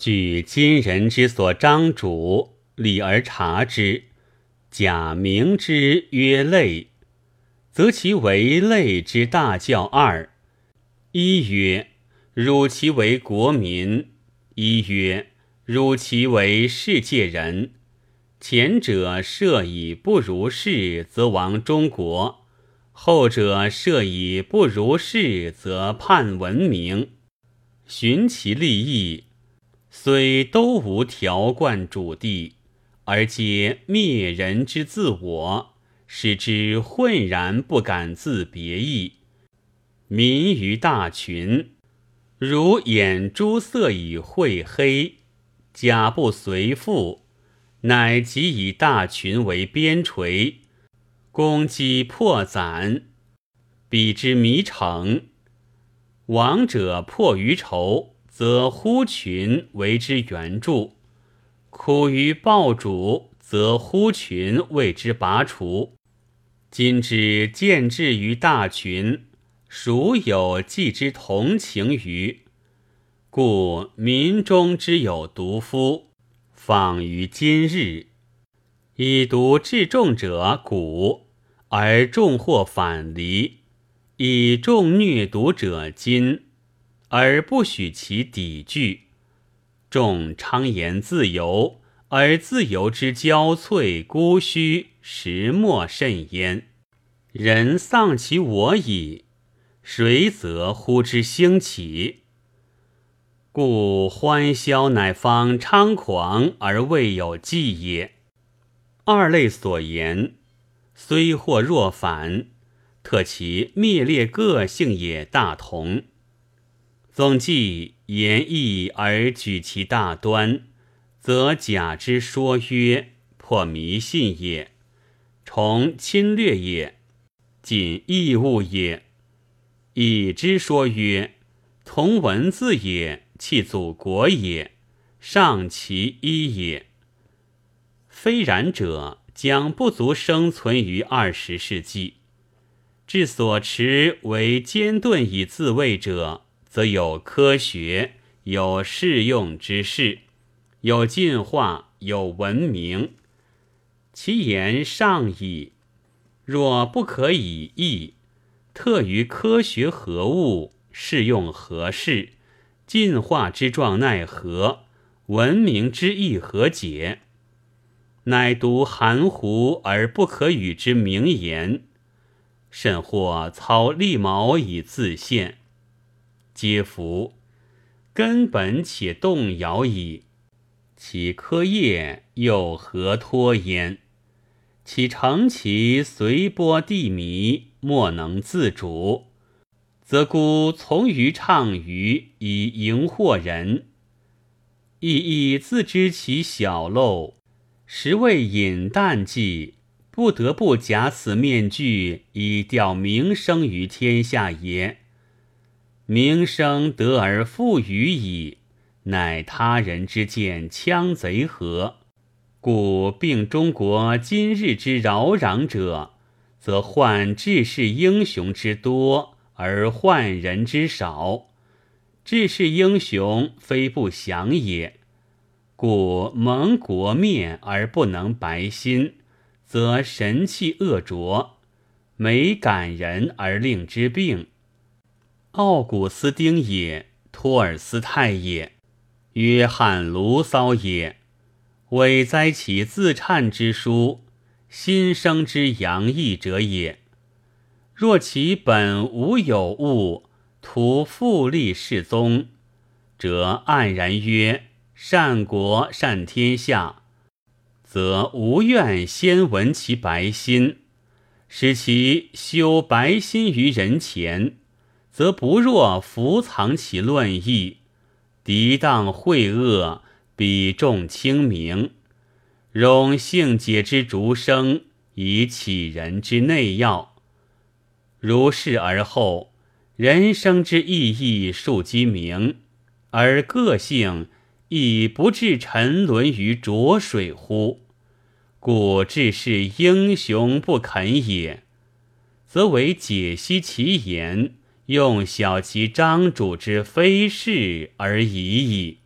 据今人之所张主，理而察之，假名之曰类，则其为类之大教二：一曰汝其为国民，一曰汝其为世界人。前者设以不如是，则亡中国；后者设以不如是，则叛文明。寻其利益。虽都无条贯主地，而皆灭人之自我，使之浑然不敢自别意。民于大群，如眼珠色以晦黑，甲不随父，乃即以大群为边陲，攻击破攒，彼之迷城。亡者破于仇。则呼群为之援助，苦于暴主，则呼群为之拔除。今之见志于大群，孰有既之同情于？故民中之有独夫，访于今日，以独治众者古，而众或反离；以众虐独者今。而不许其抵拒，众昌言自由，而自由之交瘁孤虚，实莫甚焉。人丧其我矣，谁则呼之兴起？故欢嚣乃方猖狂而未有计也。二类所言，虽或若反，特其灭裂个性也大同。总计言义而举其大端，则假之说曰破迷信也，从侵略也，仅义物也；以之说曰同文字也，弃祖国也，尚其一也。非然者，将不足生存于二十世纪。至所持为坚盾以自卫者。则有科学，有适用之事，有进化，有文明。其言上矣。若不可以义，特于科学何物，适用何事，进化之状奈何？文明之意何解？乃独含糊而不可与之明言，甚或操利矛以自现。皆服，根本且动摇矣。其科业又何托焉？其成其随波地迷，莫能自主，则孤从于畅于以迎惑人，亦亦自知其小陋，实为隐淡计，不得不假此面具以吊名声于天下也。名声得而复与矣，乃他人之见羌贼何？故并中国今日之扰攘者，则患志士英雄之多，而患人之少。志士英雄非不祥也。故蒙国灭而不能白心，则神气恶浊，美感人而令之病。奥古斯丁也，托尔斯泰也，约翰卢骚也，委哉其自忏之书，心生之洋溢者也。若其本无有物，图复立世宗，则黯然曰善国善天下，则无愿先闻其白心，使其修白心于人前。则不若伏藏其论意，涤荡秽恶，比重清明，容性解之逐生，以启人之内要。如是而后，人生之意义数机明，而个性亦不至沉沦于浊水乎？故志士英雄不肯也，则为解析其言。用小其张主之非事而已矣。